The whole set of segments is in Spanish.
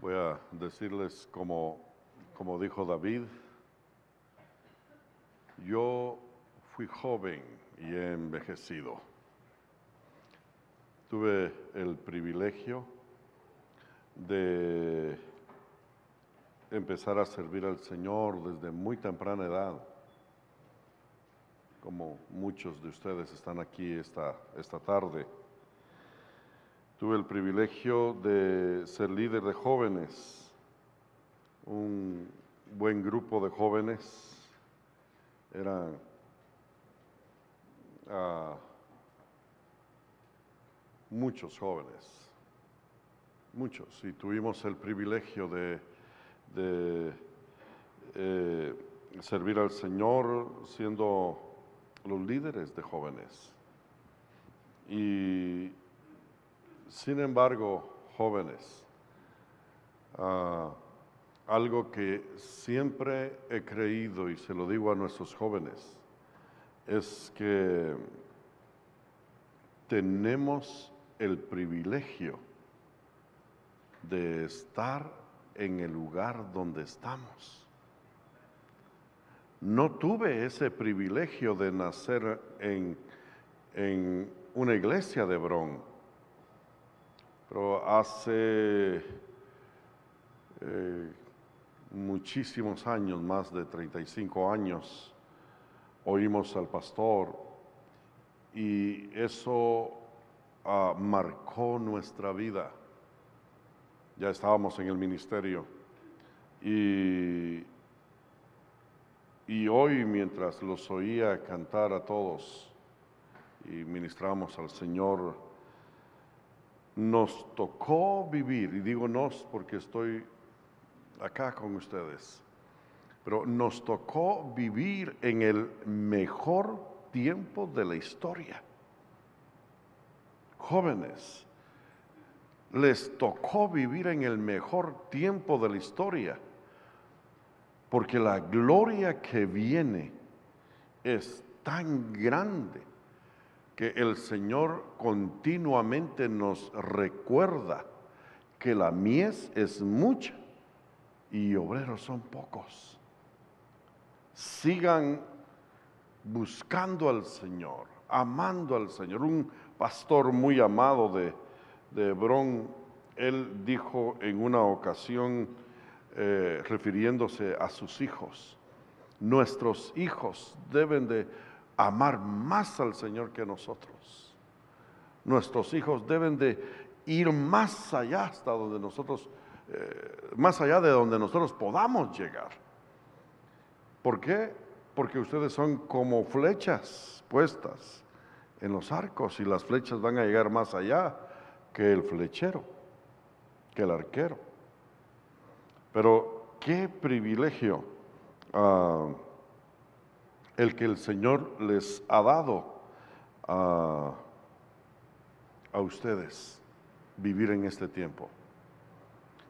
Voy a decirles como, como dijo David, yo fui joven y he envejecido. Tuve el privilegio de empezar a servir al Señor desde muy temprana edad, como muchos de ustedes están aquí esta, esta tarde. Tuve el privilegio de ser líder de jóvenes, un buen grupo de jóvenes, eran ah, muchos jóvenes, muchos, y tuvimos el privilegio de, eh, servir al Señor siendo los líderes de jóvenes. Y sin embargo, jóvenes, ah, algo que siempre he creído y se lo digo a nuestros jóvenes, es que tenemos el privilegio de estar en el lugar donde estamos. No tuve ese privilegio de nacer en, en una iglesia de Bron, pero hace eh, muchísimos años, más de 35 años, oímos al pastor y eso ah, marcó nuestra vida. Ya estábamos en el ministerio y, y hoy mientras los oía cantar a todos y ministramos al Señor, nos tocó vivir, y digo nos porque estoy acá con ustedes, pero nos tocó vivir en el mejor tiempo de la historia. Jóvenes, les tocó vivir en el mejor tiempo de la historia, porque la gloria que viene es tan grande que el Señor continuamente nos recuerda que la mies es mucha y obreros son pocos. Sigan buscando al Señor, amando al Señor. Un pastor muy amado de, de Hebrón, él dijo en una ocasión, eh, refiriéndose a sus hijos, nuestros hijos deben de amar más al Señor que nosotros. Nuestros hijos deben de ir más allá hasta donde nosotros, eh, más allá de donde nosotros podamos llegar. ¿Por qué? Porque ustedes son como flechas puestas en los arcos y las flechas van a llegar más allá que el flechero, que el arquero. Pero qué privilegio. ah, el que el Señor les ha dado a, a ustedes vivir en este tiempo.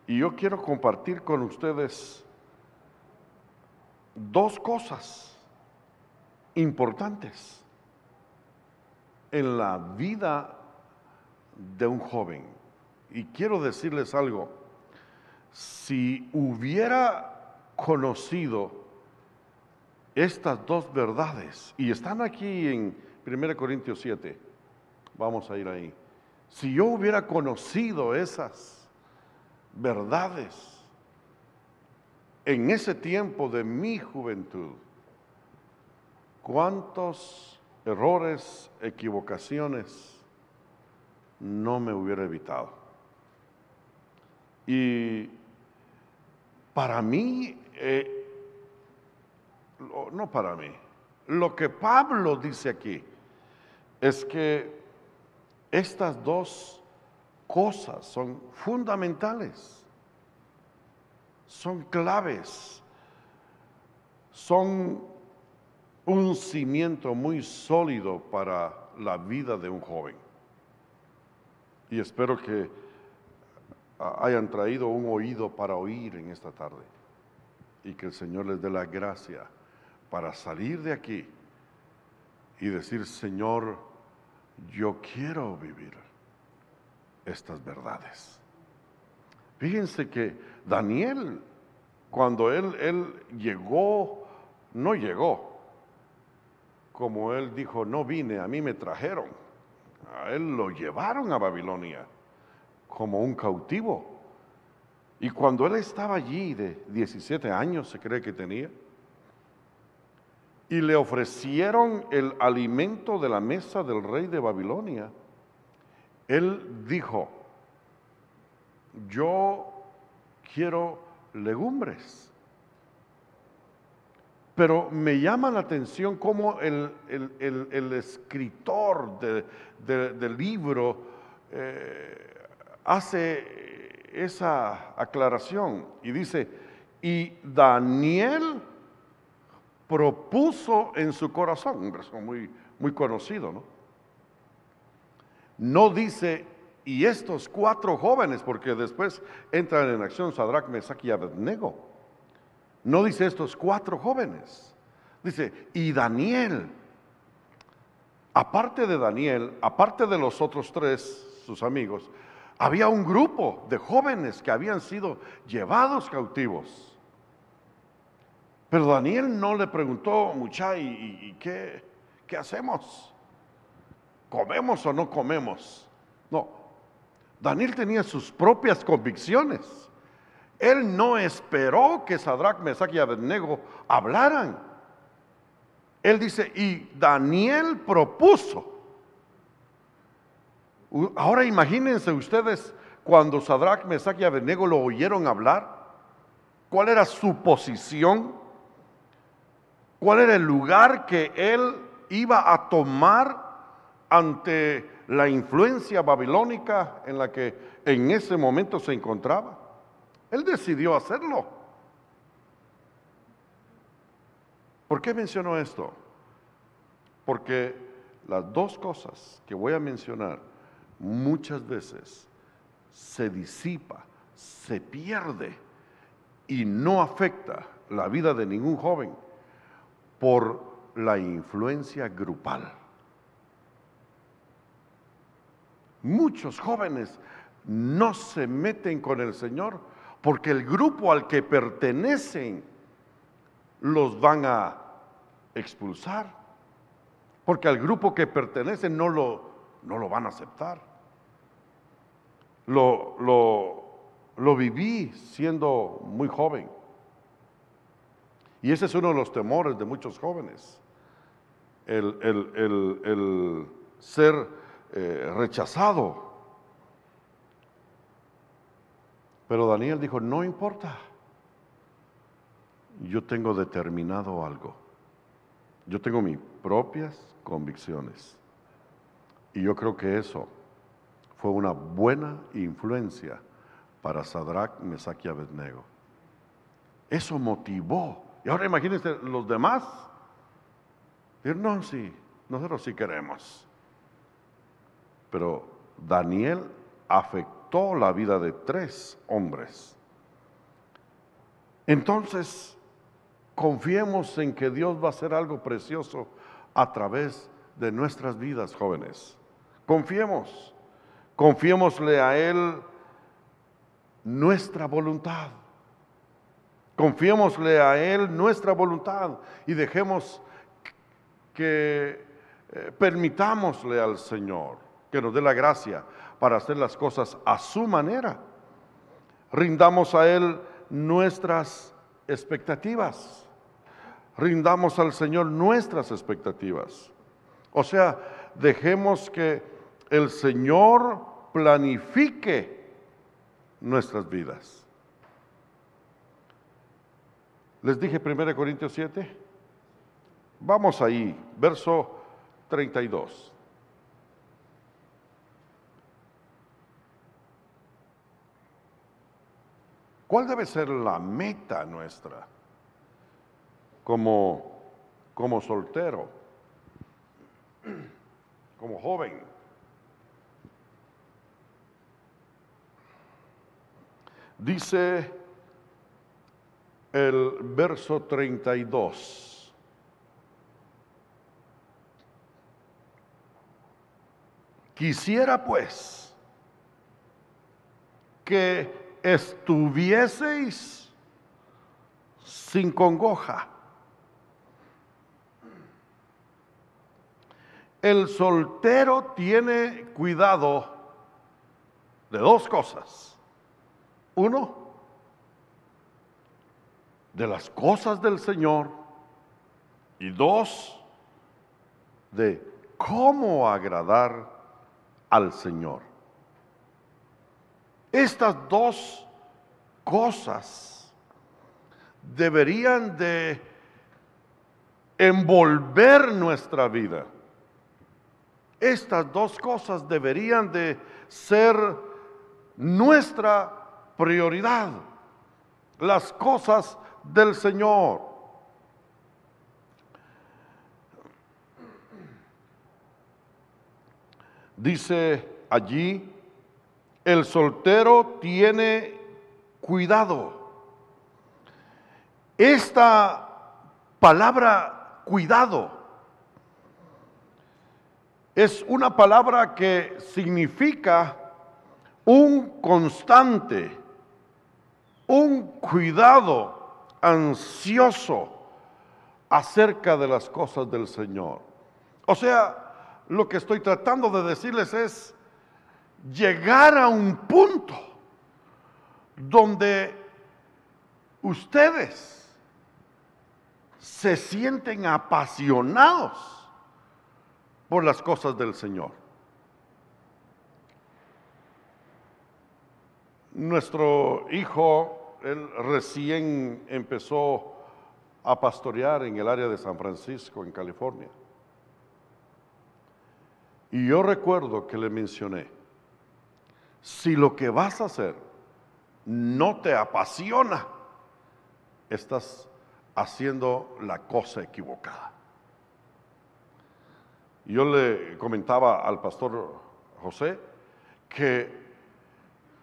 Y yo quiero compartir con ustedes dos cosas importantes en la vida de un joven. Y quiero decirles algo, si hubiera conocido estas dos verdades, y están aquí en 1 Corintios 7, vamos a ir ahí. Si yo hubiera conocido esas verdades en ese tiempo de mi juventud, cuántos errores, equivocaciones no me hubiera evitado. Y para mí, eh, no para mí. Lo que Pablo dice aquí es que estas dos cosas son fundamentales, son claves, son un cimiento muy sólido para la vida de un joven. Y espero que hayan traído un oído para oír en esta tarde y que el Señor les dé la gracia para salir de aquí y decir, Señor, yo quiero vivir estas verdades. Fíjense que Daniel, cuando él, él llegó, no llegó. Como él dijo, no vine, a mí me trajeron. A él lo llevaron a Babilonia como un cautivo. Y cuando él estaba allí de 17 años, se cree que tenía, y le ofrecieron el alimento de la mesa del rey de Babilonia, él dijo, yo quiero legumbres. Pero me llama la atención cómo el, escritor del libro eh, hace esa aclaración y dice, y Daniel propuso en su corazón, un verso muy, muy conocido, ¿no? No dice, y estos cuatro jóvenes, porque después entran en acción Sadrach, Mesach y Abednego. No dice estos cuatro jóvenes. Dice, y Daniel. Aparte de Daniel, aparte de los otros tres, sus amigos, había un grupo de jóvenes que habían sido llevados cautivos. Pero Daniel no le preguntó, mucha, ¿y, qué, qué hacemos? ¿Comemos o no comemos? No. Daniel tenía sus propias convicciones. Él no esperó que Sadrach, Mesach y Abednego hablaran. Él dice, y Daniel propuso. Ahora imagínense ustedes cuando Sadrach, Mesach y Abednego lo oyeron hablar. ¿Cuál era su posición? Cuál era el lugar que él iba a tomar ante la influencia babilónica en la que en ese momento se encontraba. Él decidió hacerlo. ¿Por qué menciono esto? Porque las dos cosas que voy a mencionar muchas veces se disipa, se pierde y no afecta la vida de ningún joven por la influencia grupal. Muchos jóvenes no se meten con el Señor porque el grupo al que pertenecen los van a expulsar, porque al grupo que pertenecen no lo, no lo van a aceptar. Lo, lo, lo viví siendo muy joven. Y ese es uno de los temores de muchos jóvenes, el, ser eh, rechazado. Pero Daniel dijo, no importa, yo tengo determinado algo, yo tengo mis propias convicciones. Y yo creo que eso fue una buena influencia para Sadrach, Mesach y Abednego. Eso motivó y ahora imagínense los demás. Decir, no, sí, nosotros sí queremos. Pero Daniel afectó la vida de tres hombres. Entonces, confiemos en que Dios va a hacer algo precioso a través de nuestras vidas, jóvenes. Confiemos, confiémosle a Él nuestra voluntad. Confiémosle a Él nuestra voluntad y dejemos que eh, permitámosle al Señor que nos dé la gracia para hacer las cosas a su manera. Rindamos a Él nuestras expectativas. Rindamos al Señor nuestras expectativas. O sea, dejemos que el Señor planifique nuestras vidas. Les dije 1 Corintios 7. Vamos ahí, verso 32. ¿Cuál debe ser la meta nuestra como, como soltero, como joven? Dice el verso 32. Quisiera pues que estuvieseis sin congoja. El soltero tiene cuidado de dos cosas. Uno, de las cosas del Señor. Y dos, de cómo agradar al Señor. Estas dos cosas deberían de envolver nuestra vida. Estas dos cosas deberían de ser nuestra prioridad. Las cosas del Señor. Dice allí, el soltero tiene cuidado. Esta palabra cuidado es una palabra que significa un constante, un cuidado ansioso acerca de las cosas del Señor. O sea, lo que estoy tratando de decirles es llegar a un punto donde ustedes se sienten apasionados por las cosas del Señor. Nuestro hijo, él recién empezó a pastorear en el área de San Francisco, en California. Y yo recuerdo que le mencioné, si lo que vas a hacer no te apasiona, estás haciendo la cosa equivocada. Yo le comentaba al pastor José que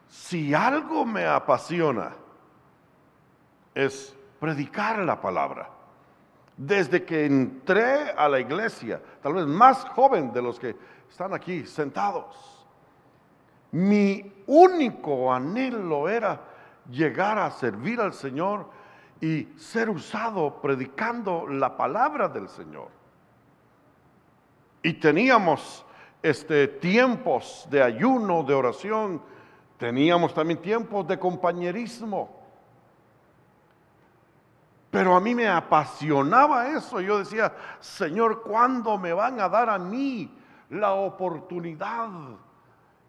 si algo me apasiona es predicar la palabra. Desde que entré a la iglesia, tal vez más joven de los que están aquí sentados, mi único anhelo era llegar a servir al Señor y ser usado predicando la palabra del Señor. Y teníamos este, tiempos de ayuno, de oración, teníamos también tiempos de compañerismo. Pero a mí me apasionaba eso. Yo decía, Señor, ¿cuándo me van a dar a mí la oportunidad?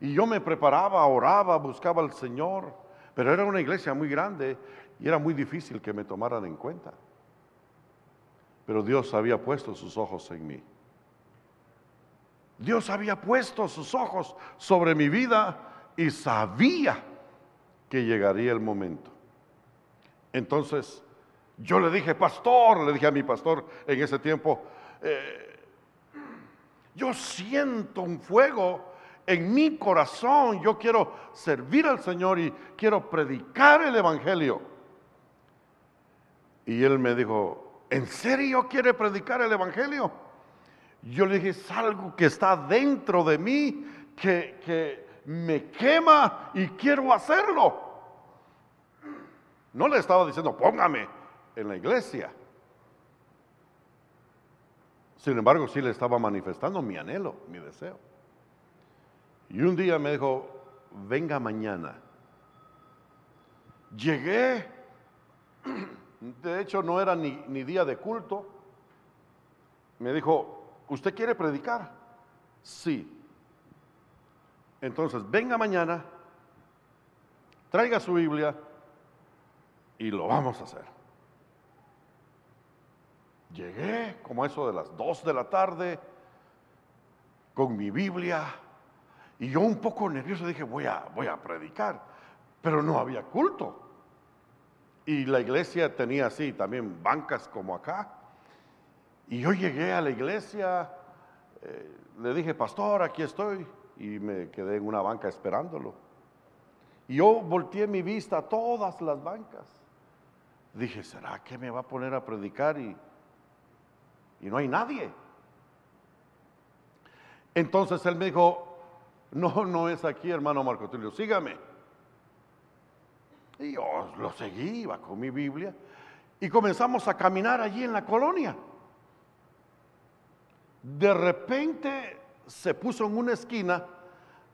Y yo me preparaba, oraba, buscaba al Señor, pero era una iglesia muy grande y era muy difícil que me tomaran en cuenta. Pero Dios había puesto sus ojos en mí. Dios había puesto sus ojos sobre mi vida y sabía que llegaría el momento. Entonces yo le dije, pastor, le dije a mi pastor en ese tiempo, eh, yo siento un fuego en mi corazón yo quiero servir al Señor y quiero predicar el Evangelio. Y él me dijo, ¿en serio quiere predicar el Evangelio? Yo le dije, es algo que está dentro de mí, que, que me quema y quiero hacerlo. No le estaba diciendo, póngame en la iglesia. Sin embargo, sí le estaba manifestando mi anhelo, mi deseo. Y un día me dijo, venga mañana. Llegué, de hecho no era ni, ni día de culto. Me dijo, ¿usted quiere predicar? Sí. Entonces, venga mañana, traiga su Biblia y lo vamos a hacer. Llegué como eso de las dos de la tarde con mi Biblia y yo un poco nervioso dije, voy a, voy a predicar, pero no había culto. Y la iglesia tenía así también bancas como acá. Y yo llegué a la iglesia, eh, le dije, pastor, aquí estoy. Y me quedé en una banca esperándolo. Y yo volteé mi vista a todas las bancas. Dije, ¿será que me va a poner a predicar y, y no hay nadie? Entonces él me dijo, no, no es aquí, hermano Marco Tulio, sígame. Y yo lo seguí, iba con mi Biblia, y comenzamos a caminar allí en la colonia. De repente se puso en una esquina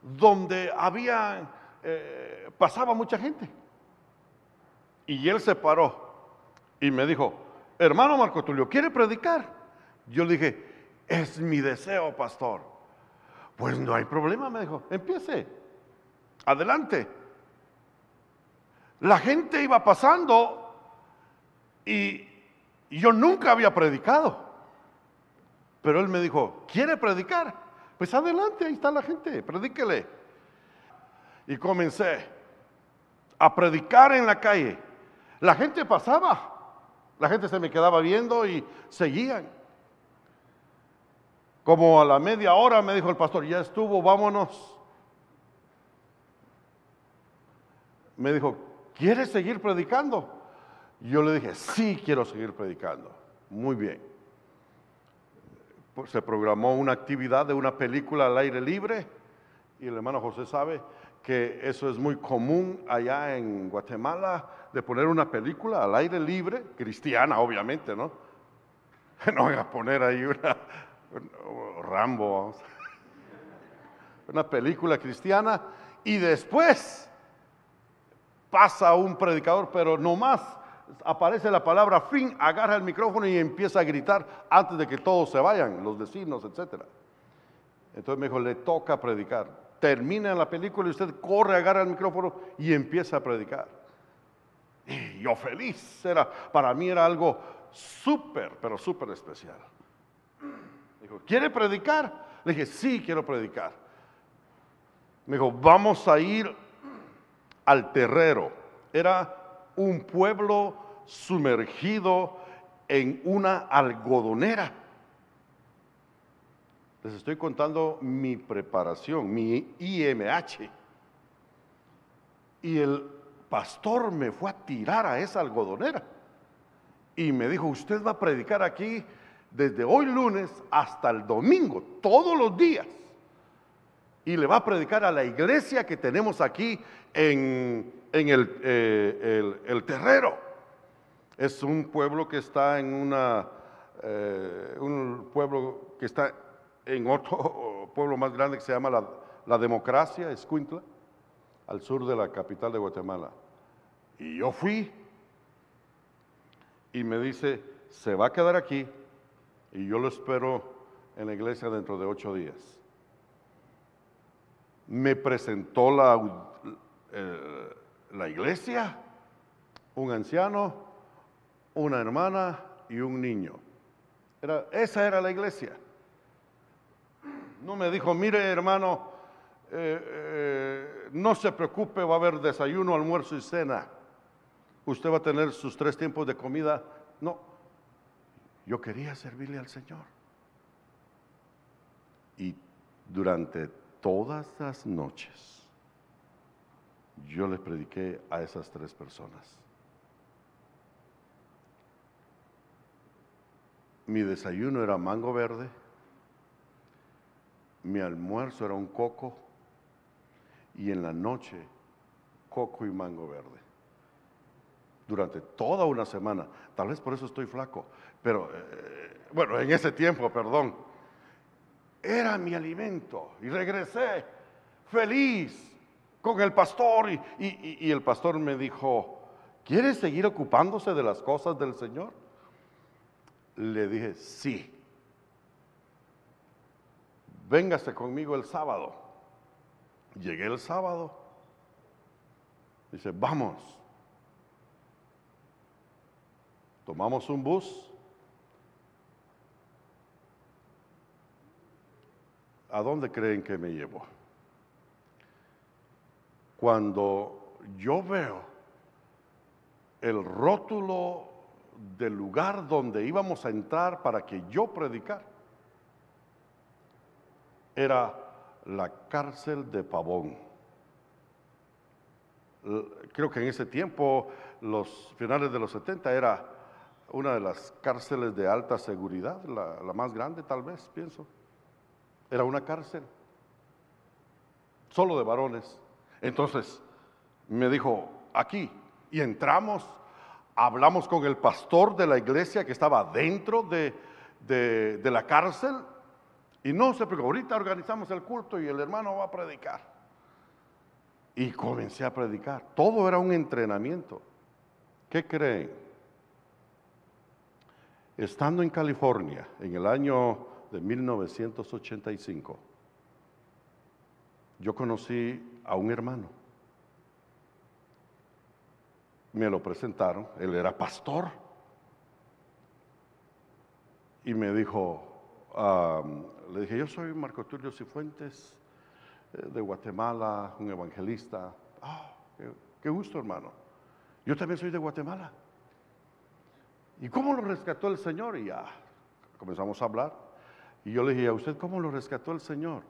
donde había, eh, pasaba mucha gente. Y él se paró y me dijo, hermano Marco Tulio, ¿quiere predicar? Yo le dije, es mi deseo, pastor. Pues no hay problema, me dijo, empiece, adelante. La gente iba pasando y yo nunca había predicado. Pero él me dijo, ¿quiere predicar? Pues adelante, ahí está la gente, predíquele. Y comencé a predicar en la calle. La gente pasaba, la gente se me quedaba viendo y seguían. Como a la media hora me dijo el pastor, ya estuvo, vámonos. Me dijo, ¿quieres seguir predicando? Yo le dije, sí quiero seguir predicando. Muy bien. Pues se programó una actividad de una película al aire libre y el hermano José sabe que eso es muy común allá en Guatemala de poner una película al aire libre, cristiana obviamente, ¿no? No voy a poner ahí una, Rambo, una película cristiana y después pasa un predicador, pero no más aparece la palabra fin, agarra el micrófono y empieza a gritar antes de que todos se vayan, los vecinos, etc. Entonces me dijo, le toca predicar. Termina la película y usted corre, agarra el micrófono y empieza a predicar. Y yo feliz, era, para mí era algo súper, pero súper especial. ¿Quiere predicar? Le dije, sí, quiero predicar. Me dijo, vamos a ir al terrero. Era un pueblo sumergido en una algodonera. Les estoy contando mi preparación, mi IMH. Y el pastor me fue a tirar a esa algodonera. Y me dijo, usted va a predicar aquí desde hoy lunes hasta el domingo, todos los días. Y le va a predicar a la iglesia que tenemos aquí en, eh, el, terrero. Es un pueblo que está en una, eh, un pueblo que está en otro pueblo más grande que se llama la, la Democracia, Escuintla, al sur de la capital de Guatemala. Y yo fui y me dice, se va a quedar aquí y yo lo espero en la iglesia dentro de ocho días. Me presentó la, eh, la iglesia, un anciano, una hermana y un niño. Era, esa era la iglesia. No me dijo, mire hermano, eh, eh, no se preocupe, va a haber desayuno, almuerzo y cena. Usted va a tener sus tres tiempos de comida. No, yo quería servirle al Señor. Y durante todas las noches yo les prediqué a esas tres personas. Mi desayuno era mango verde, mi almuerzo era un coco y en la noche coco y mango verde. Durante toda una semana. Tal vez por eso estoy flaco. Pero, eh, bueno, en ese tiempo, perdón. Era mi alimento. Y regresé feliz con el pastor y, el pastor me dijo, ¿quieres seguir ocupándose de las cosas del Señor? Le dije, sí. Véngase conmigo el sábado. Llegué el sábado. Dice, vamos. Tomamos un bus. ¿A dónde creen que me llevó? Cuando yo veo el rótulo del lugar donde íbamos a entrar para que yo predicar, era la cárcel de Pavón. Creo que en ese tiempo, los finales de los 70, era una de las cárceles de alta seguridad, la, más grande tal vez, pienso. Era una cárcel, solo de varones. Entonces me dijo, aquí, Y entramos, hablamos con el pastor de la iglesia que estaba dentro de, de la cárcel. Y no se preocupó, ahorita organizamos el culto y el hermano va a predicar. Y comencé a predicar. Todo era un entrenamiento. ¿Qué creen? Estando en California en el año de 1985, yo conocí a un hermano. Me lo presentaron, él era pastor. Y me dijo, le dije, yo soy Marco Tulio Cifuentes eh, de Guatemala, un evangelista. Ah, qué, gusto, hermano. Yo también soy de Guatemala. ¿Y cómo lo rescató el Señor? Y ya comenzamos a hablar. Y yo le dije, ¿a usted cómo lo rescató el Señor?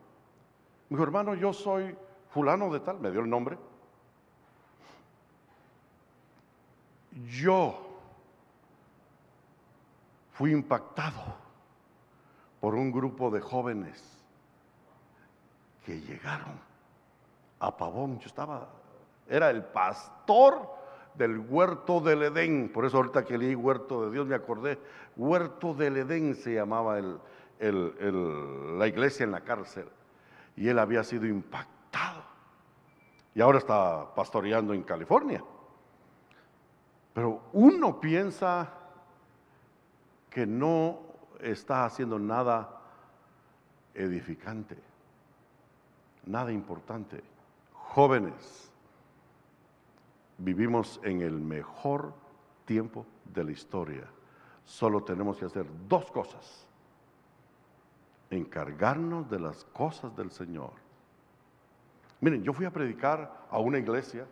Mi dijo, hermano, yo soy fulano de tal, me dio el nombre. Yo fui impactado por un grupo de jóvenes que llegaron a Pavón. Yo estaba, era el pastor del huerto del Edén. Por eso ahorita que leí huerto de Dios me acordé. Huerto del Edén se llamaba la iglesia en la cárcel. Y él había sido impactado. Y ahora está pastoreando en California. Pero uno piensa que no está haciendo nada edificante, nada importante. Jóvenes, vivimos en el mejor tiempo de la historia. Solo tenemos que hacer dos cosas. Encargarnos de las cosas del Señor. Miren, yo fui a predicar a una iglesia.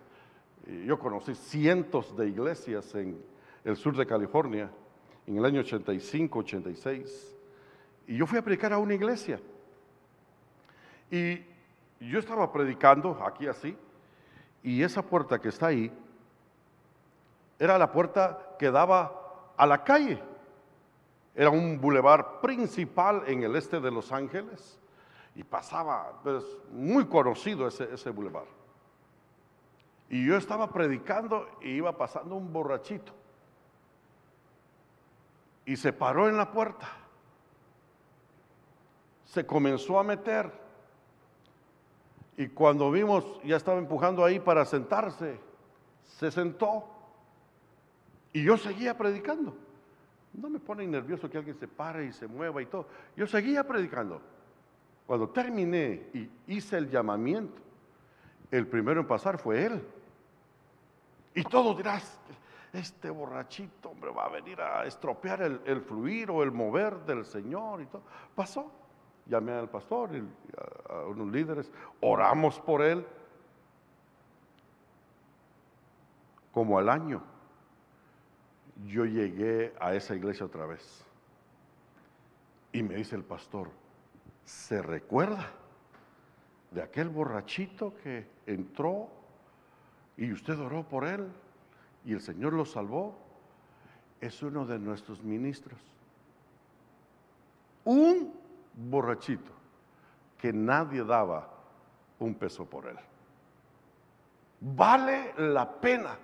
Yo conocí cientos de iglesias en el sur de California en el año 85, 86. Y yo fui a predicar a una iglesia. Y yo estaba predicando aquí así. Y esa puerta que está ahí era la puerta que daba a la calle. Era un bulevar principal en el este de Los Ángeles. Y pasaba, pues, muy conocido ese, ese bulevar. Y yo estaba predicando y iba pasando un borrachito y se paró en la puerta. Se comenzó a meter. Y cuando vimos, ya estaba empujando ahí para sentarse, se sentó. Y yo seguía predicando. No me pone nervioso que alguien se pare y se mueva y todo. Yo seguía predicando. Cuando terminé y hice el llamamiento, el primero en pasar fue él. Y todos dirás, este borrachito, hombre, va a venir a estropear el, fluir o el mover del Señor y todo. Pasó. Llamé al pastor y a, unos líderes, oramos por él. Como al año, yo llegué a esa iglesia otra vez. Y me dice el pastor, ¿se recuerda de aquel borrachito que entró y usted oró por él? y el Señor lo salvó, es uno de nuestros ministros. Un borrachito que nadie daba un peso por él. Vale la pena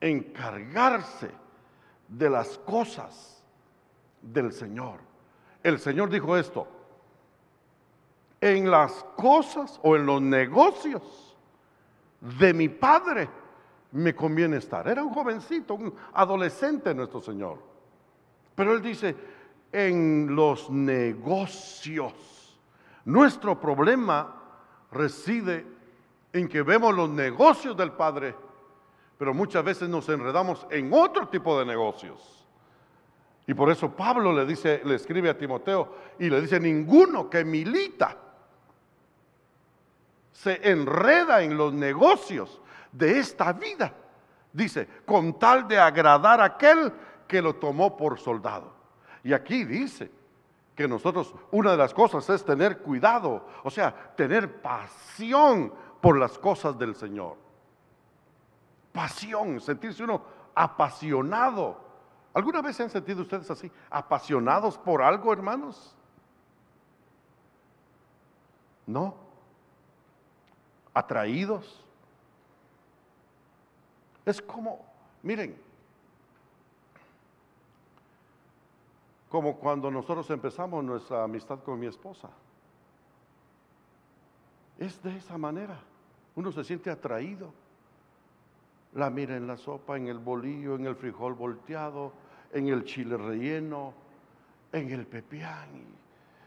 encargarse de las cosas del Señor. El Señor dijo esto, en las cosas o en los negocios de mi Padre me conviene estar. Era un jovencito, un adolescente nuestro Señor. Pero él dice, en los negocios. Nuestro problema reside en que vemos los negocios del Padre, pero muchas veces nos enredamos en otro tipo de negocios. Y por eso Pablo le dice, le escribe a Timoteo y le dice, ninguno que milita se enreda en los negocios de esta vida. Dice, con tal de agradar a aquel que lo tomó por soldado. Y aquí dice que nosotros, una de las cosas es tener cuidado, o sea, tener pasión por las cosas del Señor. Pasión, sentirse uno apasionado. ¿Alguna vez se han sentido ustedes así, apasionados por algo, hermanos? ¿No? ¿Atraídos? Es como, miren, como cuando nosotros empezamos nuestra amistad con mi esposa. Es de esa manera. Uno se siente atraído. La mira en la sopa, en el bolillo, en el frijol volteado, en el chile relleno, en el pepián.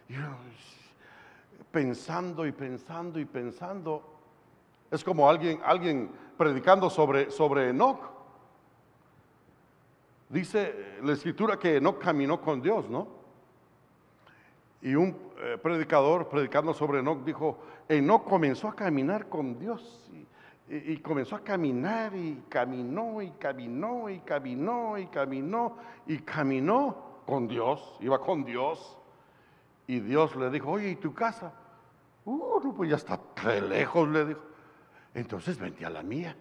Y, pensando y pensando y pensando. Es como alguien, alguien predicando sobre, sobre Enoch. Dice la escritura que Enoch caminó con Dios, ¿no? Y un eh, predicador predicando sobre Enoch dijo, Enoch comenzó a caminar con Dios y, comenzó a caminar y caminó y caminó y caminó y caminó y caminó con Dios, iba con Dios. Y Dios le dijo, oye, ¿y tu casa? Uh, no, pues ya está de lejos, le dijo. Entonces vente a la mía.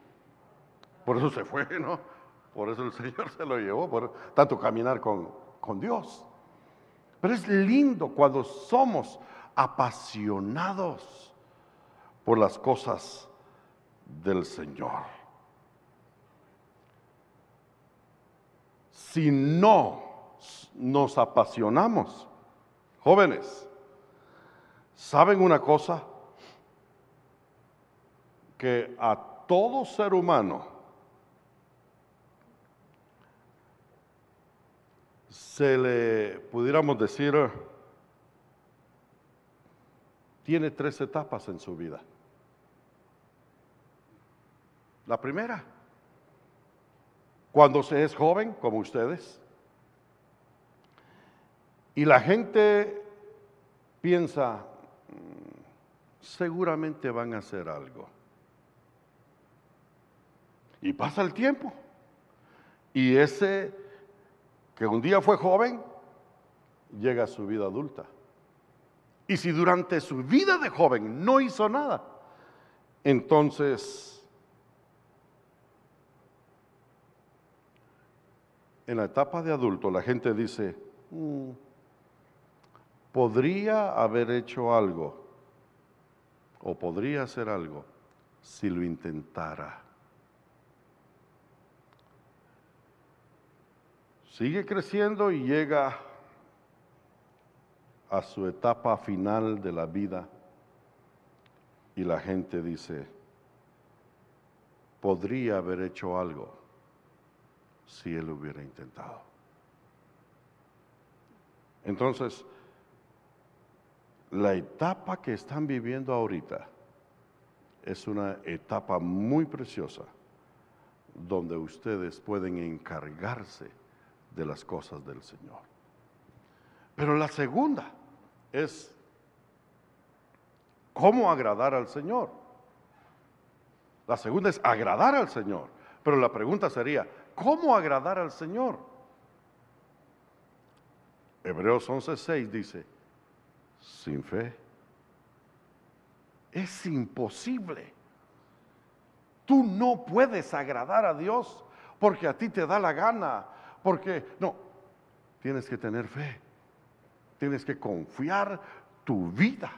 Por eso se fue, ¿no? Por eso el Señor se lo llevó, por tanto caminar con, con Dios. Pero es lindo cuando somos apasionados por las cosas del Señor. Si no nos apasionamos, jóvenes, ¿saben una cosa? Que a todo ser humano se le, pudiéramos decir, tiene tres etapas en su vida. La primera, cuando se es joven, como ustedes, y la gente piensa, mm, seguramente van a hacer algo. Y pasa el tiempo. Y ese que un día fue joven, llega a su vida adulta. Y si durante su vida de joven no hizo nada, entonces en la etapa de adulto la gente dice, mm, podría haber hecho algo o podría hacer algo si lo intentara. Sigue creciendo y llega a su etapa final de la vida y la gente dice, podría haber hecho algo si él hubiera intentado. Entonces, la etapa que están viviendo ahorita es una etapa muy preciosa donde ustedes pueden encargarse de las cosas del Señor. Pero la segunda es cómo agradar al Señor. La segunda es agradar al Señor. Pero la pregunta sería, ¿cómo agradar al Señor? Hebreos 11:6 dice, sin fe es imposible. Tú no puedes agradar a Dios porque a ti te da la gana, porque no, tienes que tener fe. Tienes que confiar tu vida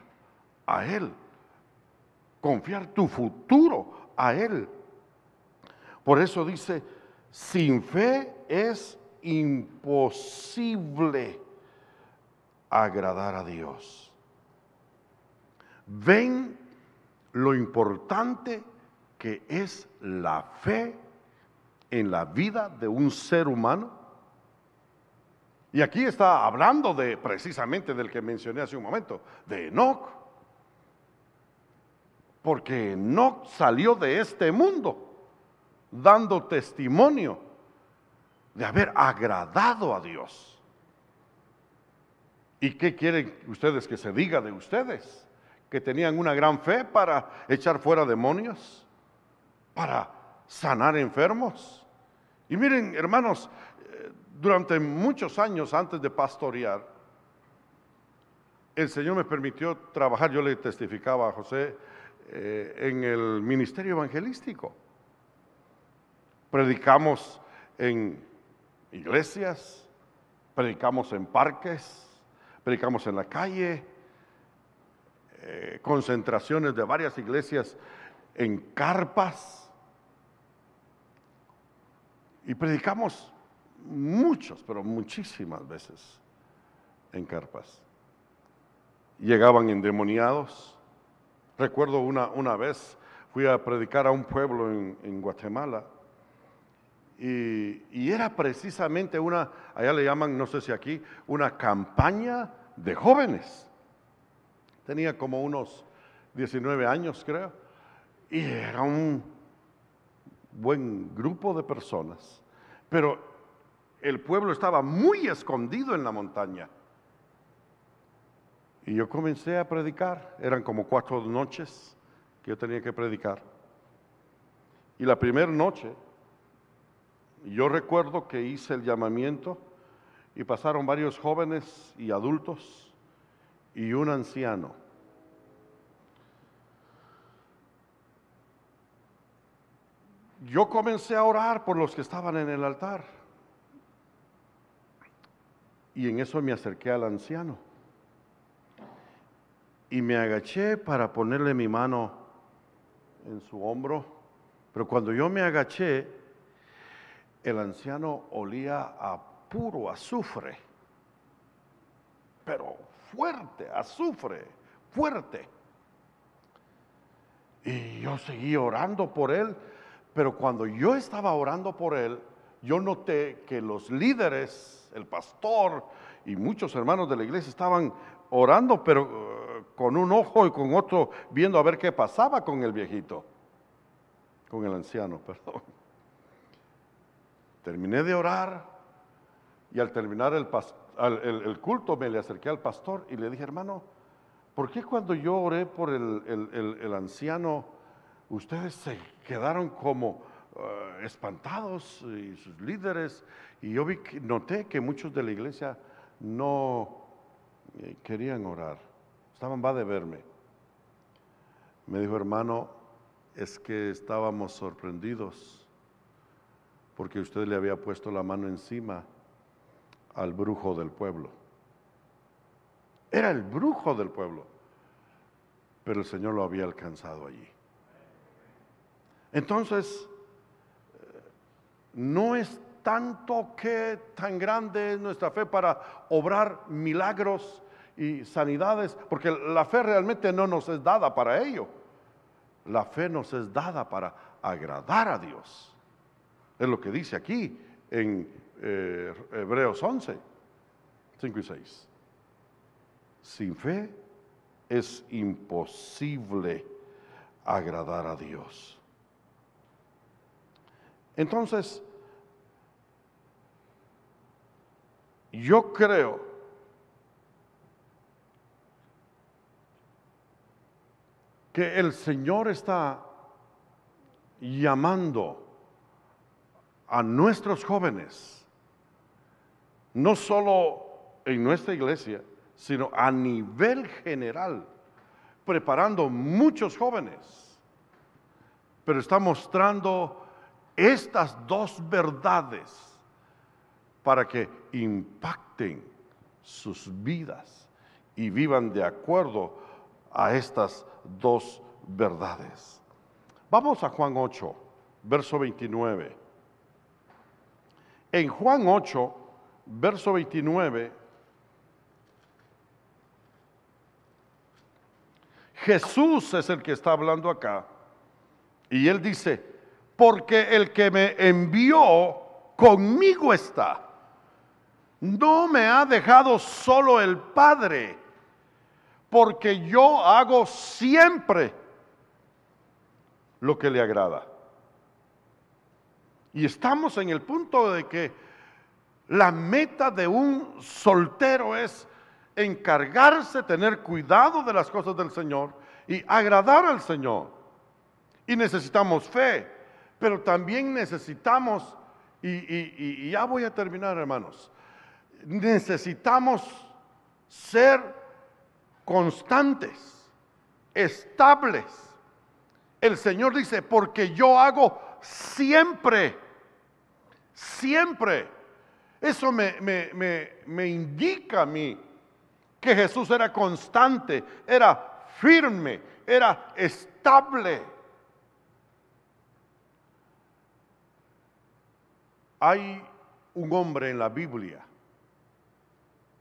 a Él. Confiar tu futuro a Él. Por eso dice, sin fe es imposible agradar a Dios. Ven lo importante que es la fe en la vida de un ser humano? Y aquí está hablando de precisamente del que mencioné hace un momento, de Enoch. Porque Enoch salió de este mundo dando testimonio de haber agradado a Dios. ¿Y qué quieren ustedes que se diga de ustedes? Que tenían una gran fe para echar fuera demonios, para sanar enfermos, y miren, hermanos, eh, durante muchos años antes de pastorear, el Señor me permitió trabajar, yo le testificaba a José, eh, en el ministerio evangelístico. Predicamos en iglesias, predicamos en parques, predicamos en la calle, eh, concentraciones de varias iglesias en carpas Y predicamos muchos, pero muchísimas veces en carpas. Llegaban endemoniados. Recuerdo una, una vez, fui a predicar a un pueblo en, Guatemala y, y, era precisamente una, allá le llaman, no sé si aquí, una campaña de jóvenes. Tenía como unos 19 años, creo, y era un buen grupo de personas, pero el pueblo estaba muy escondido en la montaña. Y yo comencé a predicar, eran como cuatro noches que yo tenía que predicar. Y la primera noche, yo recuerdo que hice el llamamiento y pasaron varios jóvenes y adultos y un anciano. Yo comencé a orar por los que estaban en el altar. Y en eso me acerqué al anciano. Y me agaché para ponerle mi mano en su hombro. Pero cuando yo me agaché, el anciano olía a puro azufre. Pero fuerte, azufre, fuerte. Y yo seguí orando por él, pero cuando yo estaba orando por él, yo noté que los líderes, el pastor y muchos hermanos de la iglesia estaban orando, pero uh, con un ojo y con otro viendo a ver qué pasaba con el viejito, con el anciano, perdón. Terminé de orar y al terminar el, culto me le acerqué al pastor y le dije, hermano, ¿por qué cuando yo oré por el, anciano, ustedes se quedaron como uh, espantados y sus líderes? Y yo vi, noté que muchos de la iglesia no eh, querían orar, estaban va de verme. Me dijo, hermano, es que estábamos sorprendidos porque usted le había puesto la mano encima al brujo del pueblo. Era el brujo del pueblo, pero el Señor lo había alcanzado allí. Entonces, eh, no es tanto que tan grande es nuestra fe para obrar milagros y sanidades, porque la fe realmente no nos es dada para ello. La fe nos es dada para agradar a Dios. Es lo que dice aquí en eh, Hebreos 11, 5 y 6. Sin fe es imposible agradar a Dios. Entonces, yo creo que el Señor está llamando a nuestros jóvenes, no solo en nuestra iglesia, sino a nivel general, preparando muchos jóvenes, pero está mostrando estas dos verdades para que impacten sus vidas y vivan de acuerdo a estas dos verdades. Vamos a Juan 8, verso 29. En Juan 8, verso 29, Jesús es el que está hablando acá. Y él dice, porque el que me envió conmigo está. No me ha dejado solo el Padre, porque yo hago siempre lo que le agrada. Y estamos en el punto de que la meta de un soltero es encargarse, tener cuidado de las cosas del Señor y agradar al Señor. Y necesitamos fe, pero también necesitamos, y, ya voy a terminar hermanos, necesitamos ser constantes, estables. El Señor dice, porque yo hago siempre siempre. Eso me, me, indica a mí que Jesús era constante, era firme, era estable. Hay un hombre en la Biblia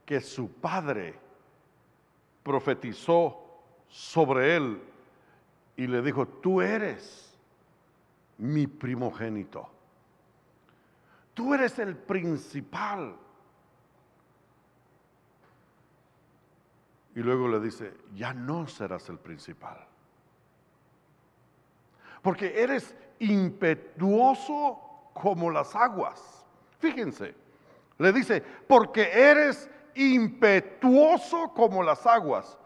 que su padre profetizó sobre él y le dijo, tú eres mi primogénito. Tú eres el principal. Y luego le dice, ya no serás el principal. Porque eres impetuoso como las aguas. Fíjense, le dice, porque eres impetuoso como las aguas.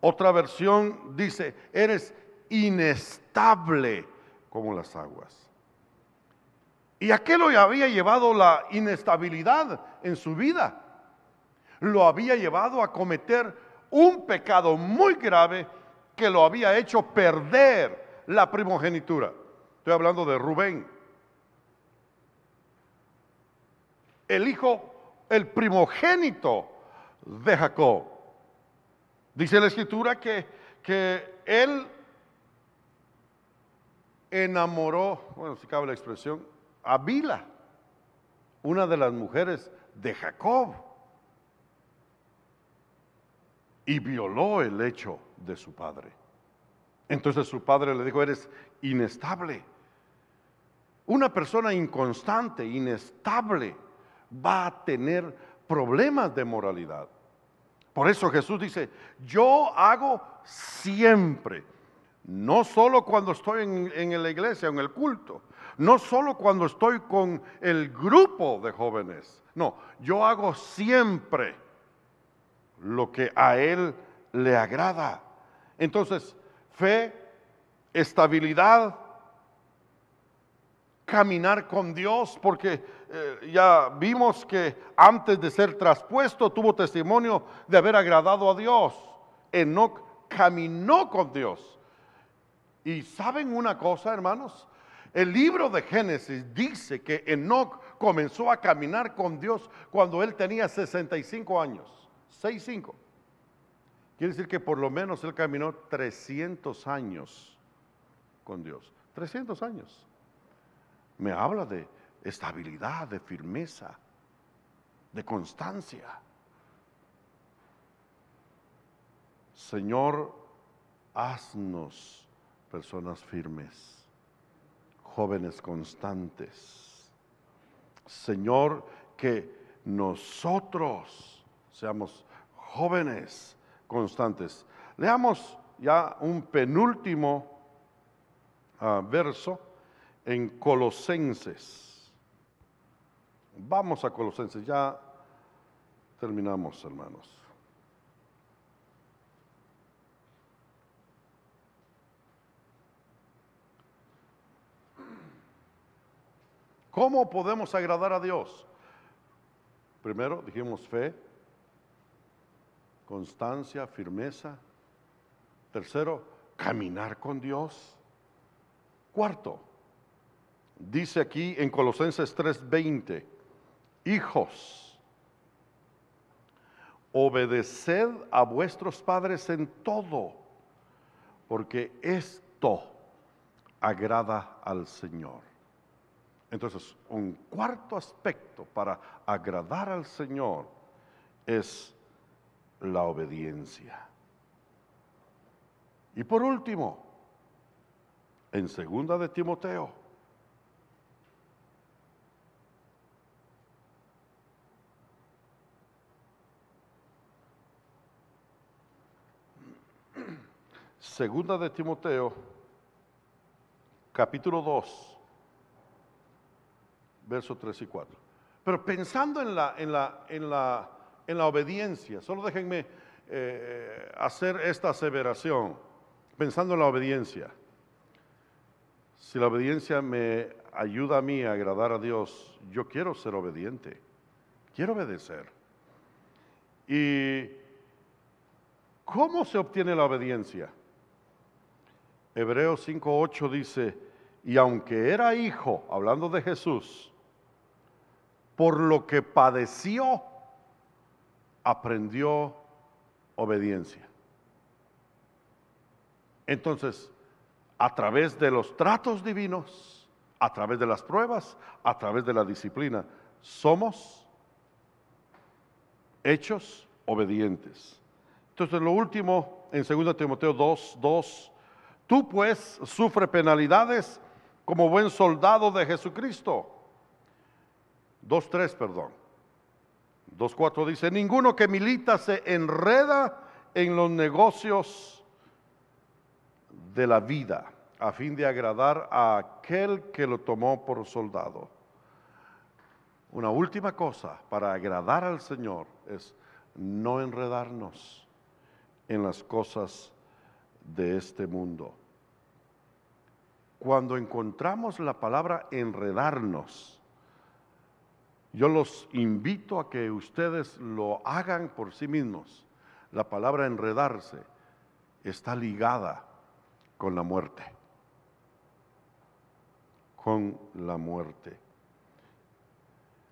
Otra versión dice, eres inestable como las aguas. ¿Y a qué lo había llevado la inestabilidad en su vida? Lo había llevado a cometer un pecado muy grave que lo había hecho perder la primogenitura. Estoy hablando de Rubén. El hijo, el primogénito de Jacob. Dice la escritura que, que él enamoró, bueno, si cabe la expresión, a Bila, una de las mujeres de Jacob, y violó el hecho de su padre. Entonces su padre le dijo, eres inestable. Una persona inconstante, inestable, va a tener problemas de moralidad. Por eso Jesús dice, yo hago siempre, no solo cuando estoy en, la iglesia, en el culto, no solo cuando estoy con el grupo de jóvenes, no, yo hago siempre lo que a Él le agrada. Entonces, fe, estabilidad, caminar con Dios, porque eh, ya vimos que antes de ser traspuesto tuvo testimonio de haber agradado a Dios. Enoch caminó con Dios. Y saben una cosa, hermanos, el libro de Génesis dice que Enoch comenzó a caminar con Dios cuando él tenía 65 años. 65. Quiere decir que por lo menos él caminó 300 años con Dios. 300 años me habla de estabilidad, de firmeza, de constancia. Señor, haznos personas firmes, jóvenes constantes. Señor, que nosotros seamos jóvenes constantes. Leamos ya un penúltimo ah, verso en Colosenses. Vamos a Colosenses, ya terminamos, hermanos. ¿Cómo podemos agradar a Dios? Primero dijimos fe, constancia, firmeza. Tercero, caminar con Dios. Cuarto, Dice aquí en Colosenses 3:20, hijos, obedeced a vuestros padres en todo, porque esto agrada al Señor. Entonces, un cuarto aspecto para agradar al Señor es la obediencia. Y por último, en segunda de Timoteo Segunda de Timoteo, capítulo 2, versos 3 y 4. Pero pensando en la, en la, en la, en la obediencia, solo déjenme eh, hacer esta aseveración, pensando en la obediencia. Si la obediencia me ayuda a mí a agradar a Dios, yo quiero ser obediente, quiero obedecer. ¿Y cómo se obtiene la obediencia? Hebreos 5.8 dice, y aunque era hijo, hablando de Jesús, por lo que padeció, aprendió obediencia. Entonces, a través de los tratos divinos, a través de las pruebas, a través de la disciplina. Somos hechos obedientes. Entonces, lo último, en 2 Timoteo 2, 2, tú pues sufre penalidades como buen soldado de Jesucristo. 2.3, perdón. 2.4 dice, ninguno que milita se enreda en los negocios de la vida a fin de agradar a aquel que lo tomó por soldado. Una última cosa para agradar al Señor es no enredarnos en las cosas de este mundo. Cuando encontramos la palabra enredarnos, yo los invito a que ustedes lo hagan por sí mismos. La palabra enredarse está ligada con la muerte. Con la muerte.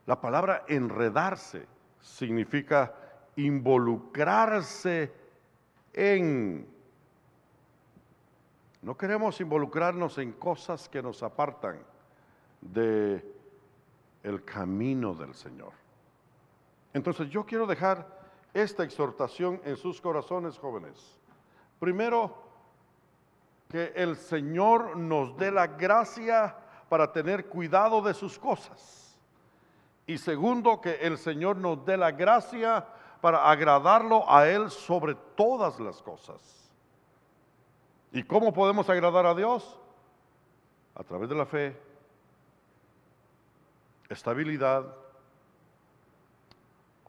La palabra enredarse significa involucrarse en. No queremos involucrarnos en cosas que nos apartan de el camino del Señor. Entonces yo quiero dejar esta exhortación en sus corazones jóvenes. Primero, que el Señor nos dé la gracia para tener cuidado de sus cosas. Y segundo, que el Señor nos dé la gracia para agradarlo a Él sobre todas las cosas. ¿Y cómo podemos agradar a Dios? A través de la fe, estabilidad,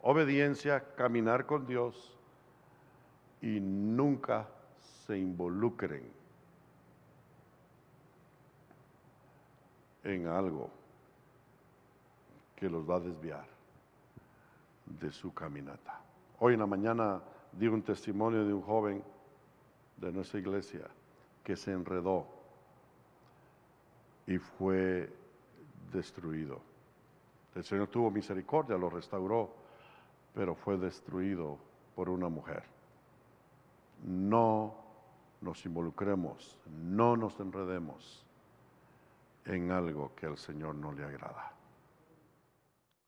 obediencia, caminar con Dios y nunca se involucren en algo que los va a desviar de su caminata. Hoy en la mañana di un testimonio de un joven de nuestra iglesia que se enredó y fue destruido. El Señor tuvo misericordia, lo restauró, pero fue destruido por una mujer. No nos involucremos, no nos enredemos en algo que al Señor no le agrada.